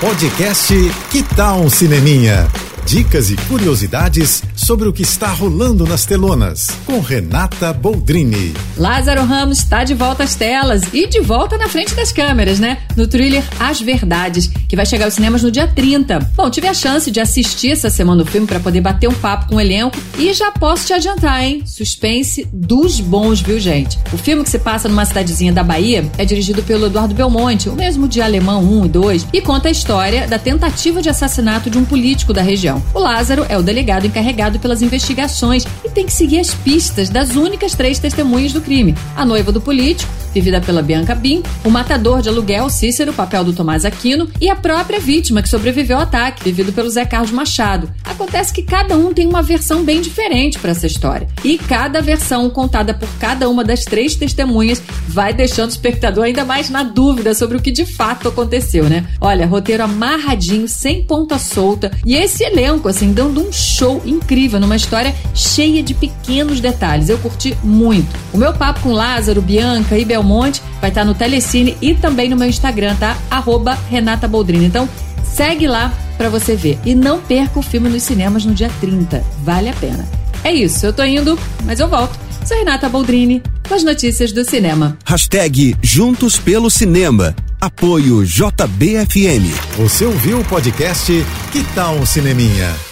Podcast Que Tal um Cineminha? Dicas e curiosidades sobre o que está rolando nas telonas, com Renata Boldrini. Lázaro Ramos está de volta às telas e de volta na frente das câmeras, né? No thriller As Verdades, que vai chegar aos cinemas no dia 30. Bom, tive a chance de assistir essa semana o filme para poder bater um papo com o elenco e já posso te adiantar, hein? Suspense dos bons, viu, gente? O filme que se passa numa cidadezinha da Bahia é dirigido pelo Eduardo Belmonte, o mesmo de Alemão 1 e 2, e conta a história da tentativa de assassinato de um político da região. O Lázaro é o delegado encarregado pelas investigações e tem que seguir as pistas das únicas três testemunhas do crime: a noiva do político, vivida pela Bianca Bim, o matador de aluguel Cícero, papel do Tomás Aquino, e a própria vítima que sobreviveu ao ataque, vivido pelo Zé Carlos Machado. Acontece que cada um tem uma versão bem diferente para essa história. E cada versão contada por cada uma das três testemunhas vai deixando o espectador ainda mais na dúvida sobre o que de fato aconteceu, né? Olha, roteiro amarradinho, sem ponta solta, e esse elenco, assim, dando um show incrível numa história cheia de pequenos detalhes. Eu curti muito. O meu papo com Lázaro, Bianca e Belmonte vai estar no Telecine e também no meu Instagram, tá? Arroba Renata Boldrini. Então, segue lá para você ver. E não perca o filme nos cinemas no dia 30. Vale a pena. É isso, eu tô indo, mas eu volto. Sou Renata Boldrini com as notícias do cinema. Hashtag Juntos pelo Cinema. Apoio JBFM. Você ouviu o podcast Que Tal um Cineminha?